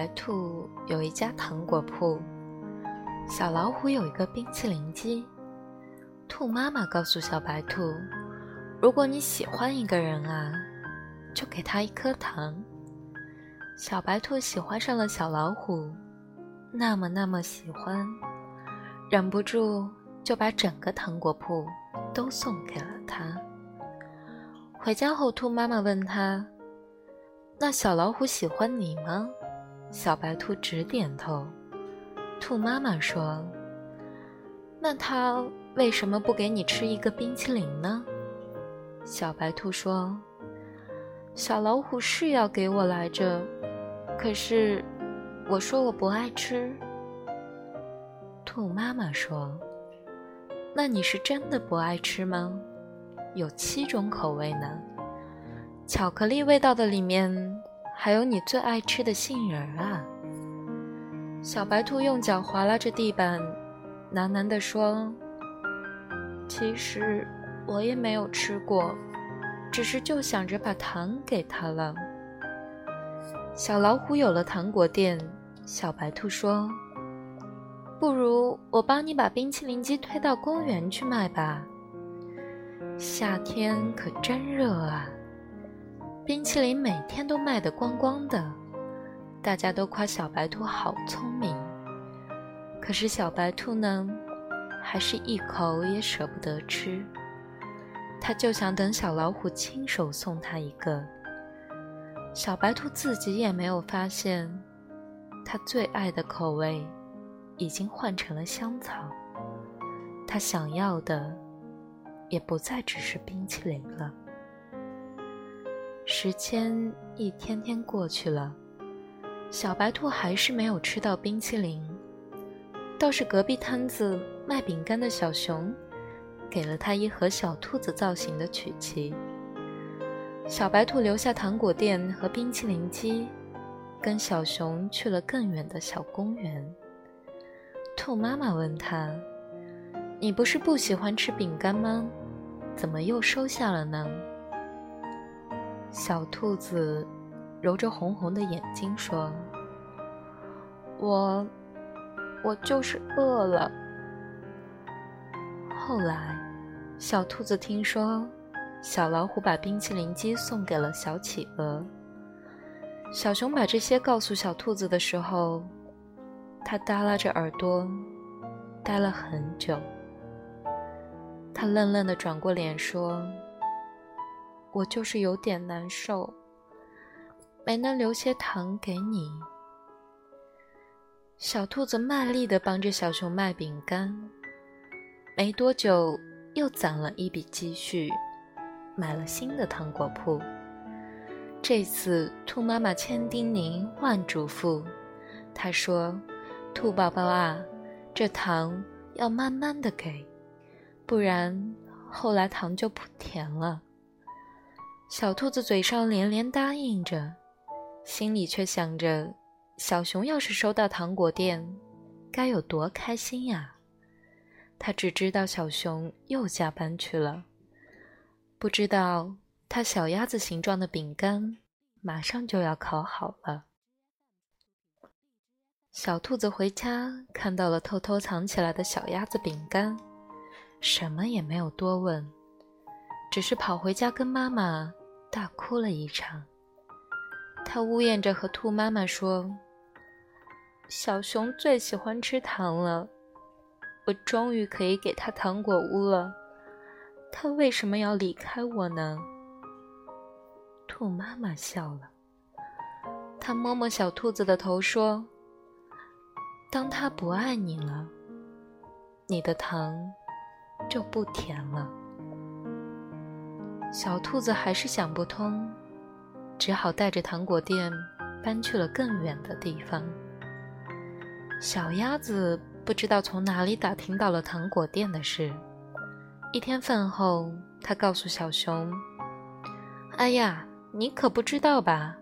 白兔有一家糖果铺，小老虎有一个冰淇淋机。兔妈妈告诉小白兔：“如果你喜欢一个人啊。”就给他一颗糖。小白兔喜欢上了小老虎，那么那么喜欢，忍不住就把整个糖果铺都送给了他。回家后，兔妈妈问他：“那小老虎喜欢你吗？”小白兔直点头。兔妈妈说：“那他为什么不给你吃一个冰淇淋呢？”小白兔说。小老虎是要给我来着，可是我说我不爱吃。兔妈妈说：“那你是真的不爱吃吗？有七种口味呢，巧克力味道的里面还有你最爱吃的杏仁啊。”小白兔用脚划拉着地板，喃喃地说：“其实我也没有吃过。”只是就想着把糖给他了。小老虎有了糖果店，小白兔说：“不如我帮你把冰淇淋机推到公园去卖吧。夏天可真热啊，冰淇淋每天都卖得光光的，大家都夸小白兔好聪明。可是小白兔呢，还是一口也舍不得吃。”他就想等小老虎亲手送他一个。小白兔自己也没有发现，他最爱的口味已经换成了香草。他想要的也不再只是冰淇淋了。时间一天天过去了，小白兔还是没有吃到冰淇淋，倒是隔壁摊子卖饼干的小熊。给了他一盒小兔子造型的曲奇。小白兔留下糖果店和冰淇淋机，跟小熊去了更远的小公园。兔妈妈问他：“你不是不喜欢吃饼干吗？怎么又收下了呢？”小兔子揉着红红的眼睛说：“我，我就是饿了。”后来，小兔子听说小老虎把冰淇淋机送给了小企鹅。小熊把这些告诉小兔子的时候，它耷拉着耳朵，呆了很久。它愣愣地转过脸说：“我就是有点难受，没能留些糖给你。”小兔子卖力地帮着小熊卖饼干。没多久，又攒了一笔积蓄，买了新的糖果铺。这次，兔妈妈千叮咛万嘱咐，她说：“兔宝宝啊，这糖要慢慢的给，不然后来糖就不甜了。”小兔子嘴上连连答应着，心里却想着：小熊要是收到糖果店，该有多开心呀！他只知道小熊又加班去了，不知道他小鸭子形状的饼干马上就要烤好了。小兔子回家看到了偷偷藏起来的小鸭子饼干，什么也没有多问，只是跑回家跟妈妈大哭了一场。他呜咽着和兔妈妈说：“小熊最喜欢吃糖了。”我终于可以给他糖果屋了，他为什么要离开我呢？兔妈妈笑了，她摸摸小兔子的头说：“当他不爱你了，你的糖就不甜了。”小兔子还是想不通，只好带着糖果店搬去了更远的地方。小鸭子。不知道从哪里打听到了糖果店的事。一天饭后，他告诉小熊：“哎呀，你可不知道吧？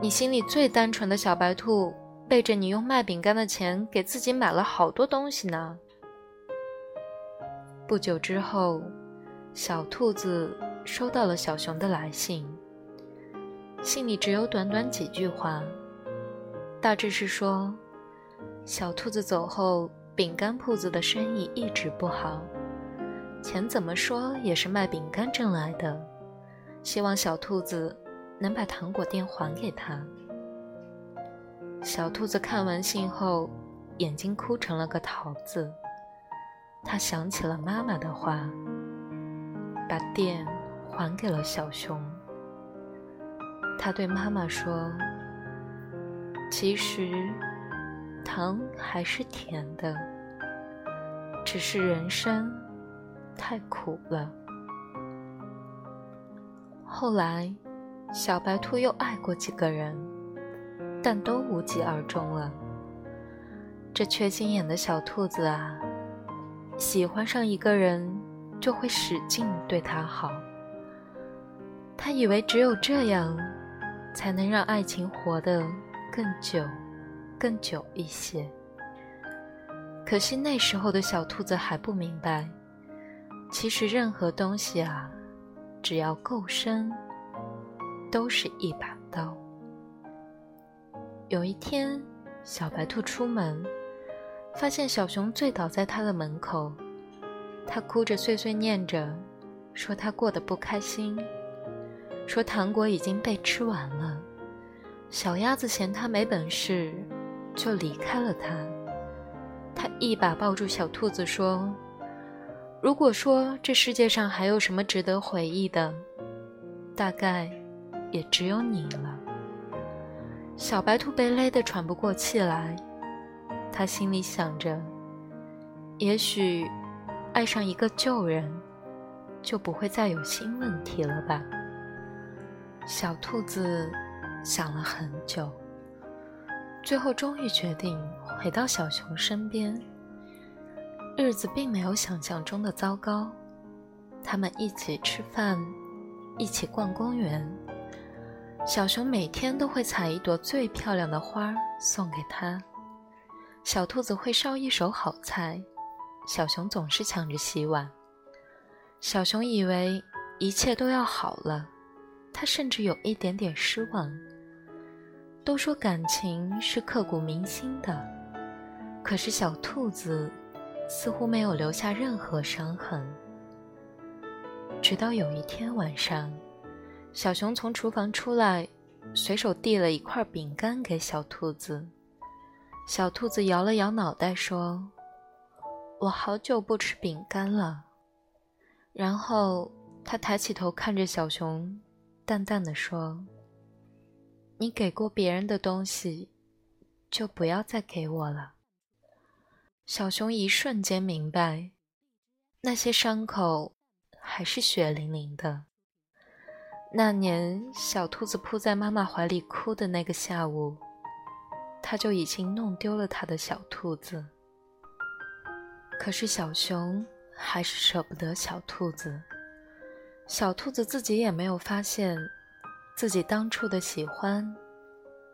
你心里最单纯的小白兔，背着你用卖饼干的钱给自己买了好多东西呢。不久之后，小兔子收到了小熊的来信，信里只有短短几句话，大致是说，小兔子走后，饼干铺子的生意一直不好，钱怎么说也是卖饼干挣来的，希望小兔子。能把糖果店还给他。小兔子看完信后，眼睛哭成了个桃子。他想起了妈妈的话，把店还给了小熊。他对妈妈说：“其实，糖还是甜的，只是人生太苦了。”后来。小白兔又爱过几个人，但都无疾而终了。这缺心眼的小兔子啊，喜欢上一个人就会使劲对他好。他以为只有这样，才能让爱情活得更久、更久一些。可惜那时候的小兔子还不明白，其实任何东西啊，只要够深。都是一把刀。有一天，小白兔出门，发现小熊醉倒在他的门口。他哭着碎碎念着，说他过得不开心，说糖果已经被吃完了。小鸭子嫌它没本事，就离开了它。它一把抱住小兔子说：“如果说这世界上还有什么值得回忆的，大概……”也只有你了。小白兔被勒得喘不过气来，它心里想着：也许爱上一个旧人，就不会再有新问题了吧。小兔子想了很久，最后终于决定回到小熊身边。日子并没有想象中的糟糕，他们一起吃饭，一起逛公园。小熊每天都会采一朵最漂亮的花送给他。小兔子会烧一手好菜，小熊总是抢着洗碗。小熊以为一切都要好了，他甚至有一点点失望。都说感情是刻骨铭心的，可是小兔子似乎没有留下任何伤痕。直到有一天晚上。小熊从厨房出来，随手递了一块饼干给小兔子。小兔子摇了摇脑袋，说：“我好久不吃饼干了。”然后他抬起头看着小熊，淡淡的说：“你给过别人的东西，就不要再给我了。”小熊一瞬间明白，那些伤口还是血淋淋的。那年，小兔子扑在妈妈怀里哭的那个下午，它就已经弄丢了它的小兔子。可是小熊还是舍不得小兔子，小兔子自己也没有发现，自己当初的喜欢，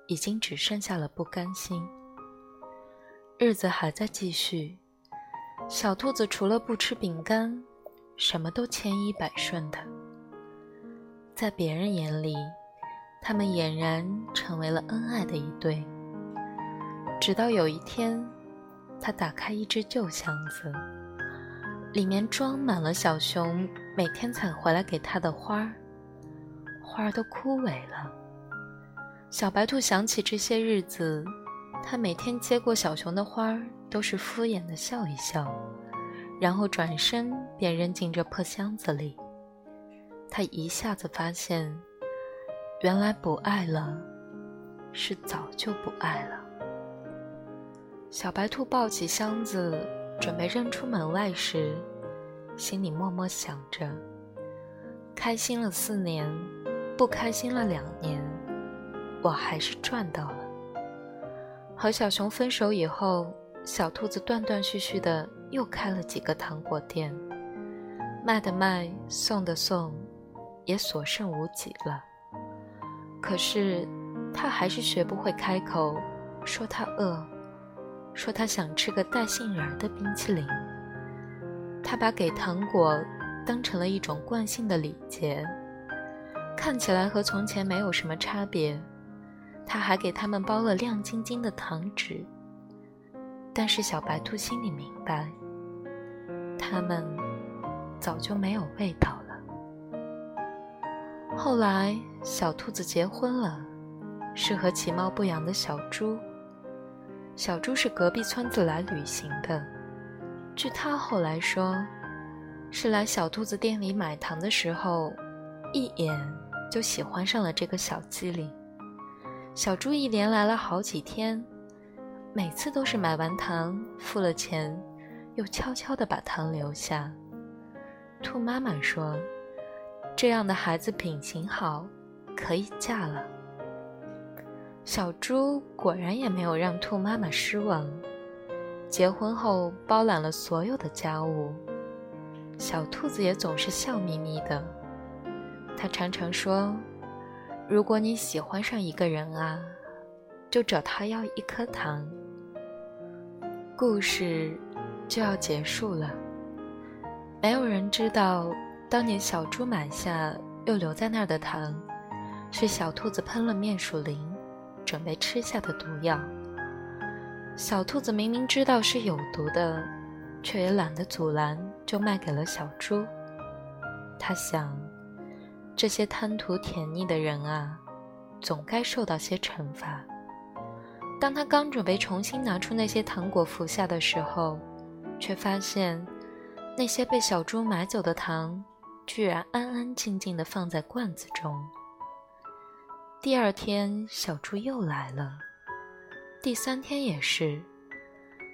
已经只剩下了不甘心。日子还在继续，小兔子除了不吃饼干，什么都千依百顺的。在别人眼里，他们俨然成为了恩爱的一对。直到有一天，他打开一只旧箱子，里面装满了小熊每天采回来给他的花儿，花儿都枯萎了。小白兔想起这些日子，他每天接过小熊的花儿，都是敷衍的笑一笑，然后转身便扔进这破箱子里。他一下子发现，原来不爱了，是早就不爱了。小白兔抱起箱子，准备扔出门外时，心里默默想着：开心了四年，不开心了两年，我还是赚到了。和小熊分手以后，小兔子断断续续的又开了几个糖果店，卖的卖，送的送。也所剩无几了。可是，他还是学不会开口说他饿，说他想吃个带杏仁的冰淇淋。他把给糖果当成了一种惯性的礼节，看起来和从前没有什么差别。他还给他们包了亮晶晶的糖纸，但是小白兔心里明白，他们早就没有味道了。后来，小兔子结婚了，是和其貌不扬的小猪。小猪是隔壁村子来旅行的，据他后来说，是来小兔子店里买糖的时候，一眼就喜欢上了这个小机灵。小猪一连来了好几天，每次都是买完糖付了钱，又悄悄地把糖留下。兔妈妈说：“这样的孩子品行好，可以嫁了。”小猪果然也没有让兔妈妈失望，结婚后包揽了所有的家务。小兔子也总是笑眯眯的，它常常说。如果你喜欢上一个人啊，就找他要一颗糖。故事就要结束了。没有人知道，当年小猪买下又留在那儿的糖，是小兔子喷了面鼠灵，准备吃下的毒药。小兔子明明知道是有毒的，却也懒得阻拦，就卖给了小猪。他想。这些贪图甜腻的人啊，总该受到些惩罚。当他刚准备重新拿出那些糖果服下的时候，却发现那些被小猪买走的糖，居然安安静静地放在罐子中。第二天，小猪又来了，第三天也是，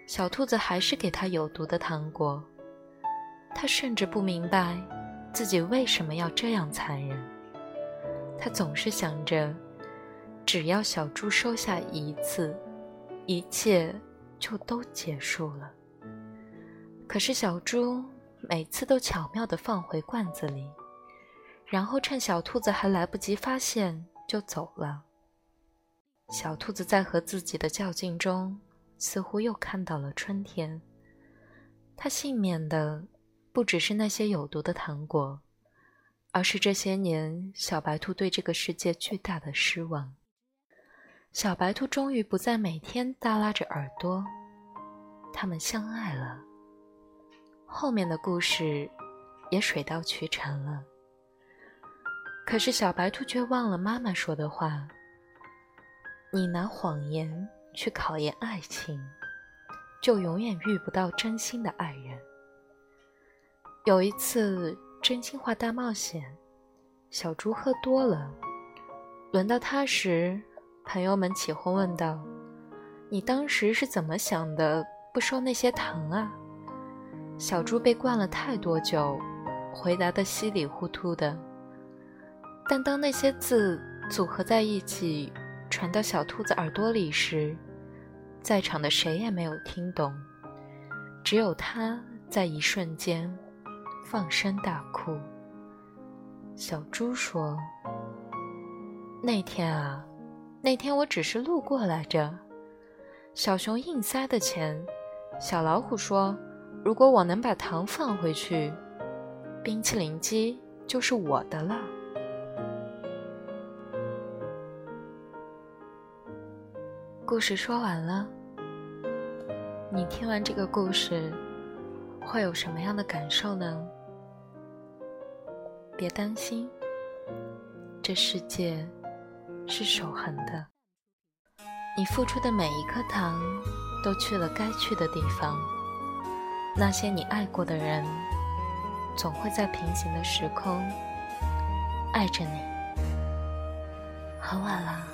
小兔子还是给他有毒的糖果。他甚至不明白。自己为什么要这样残忍？他总是想着，只要小猪收下一次，一切就都结束了。可是小猪每次都巧妙地放回罐子里，然后趁小兔子还来不及发现就走了。小兔子在和自己的较劲中，似乎又看到了春天。它幸免的。不只是那些有毒的糖果，而是这些年小白兔对这个世界巨大的失望。小白兔终于不再每天耷拉着耳朵，他们相爱了。后面的故事也水到渠成了。可是小白兔却忘了妈妈说的话：“你拿谎言去考验爱情，就永远遇不到真心的爱人。”有一次真心话大冒险，小猪喝多了，轮到他时，朋友们起哄问道：“你当时是怎么想的？不收那些糖啊？”小猪被灌了太多酒，回答的稀里糊涂的。但当那些字组合在一起，传到小兔子耳朵里时，在场的谁也没有听懂，只有他在一瞬间。放声大哭。小猪说：“那天啊，那天我只是路过来着。小熊硬塞的钱，小老虎说，如果我能把糖放回去，冰淇淋机就是我的了。”故事说完了，你听完这个故事。会有什么样的感受呢？别担心，这世界是守恒的。你付出的每一颗糖，都去了该去的地方。那些你爱过的人，总会在平行的时空爱着你。很晚了，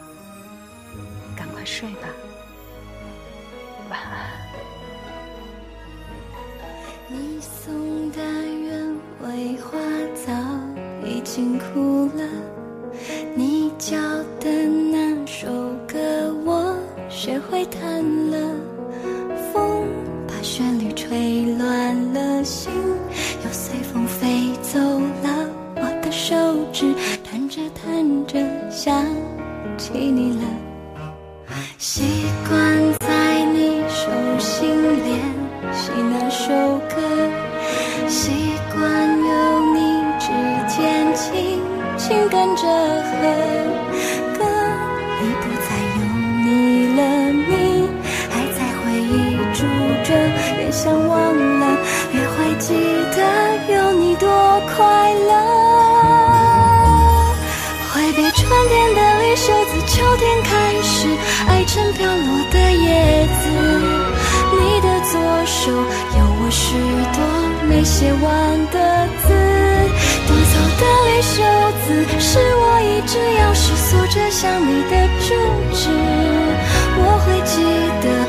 快睡吧，晚安。你送的鸢尾花早已经枯了，你教的那首歌我学会弹。秋天开始，爱成飘落的叶子。你的左手有我许多没写完的字，夺走的绿袖子，是我一直要匙锁着想你的住址。我会记得。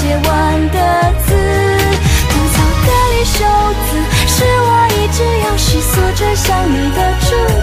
写完的字。吐槽的离手字，是我一直要细锁着想你的祝。